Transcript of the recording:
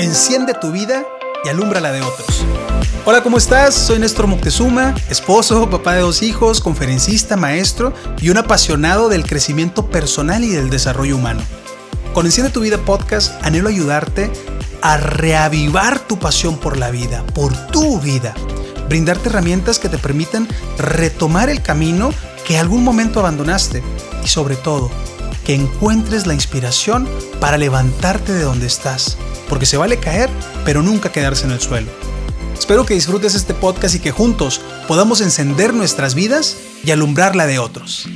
Enciende tu vida y alumbra la de otros. Hola, ¿cómo estás? Soy Néstor Moctezuma, esposo, papá de dos hijos, conferencista, maestro y un apasionado del crecimiento personal y del desarrollo humano. Con Enciende tu vida podcast anhelo ayudarte a reavivar tu pasión por la vida, por tu vida, brindarte herramientas que te permitan retomar el camino que algún momento abandonaste y sobre todo que encuentres la inspiración para levantarte de donde estás, porque se vale caer, pero nunca quedarse en el suelo. Espero que disfrutes este podcast y que juntos podamos encender nuestras vidas y alumbrar la de otros.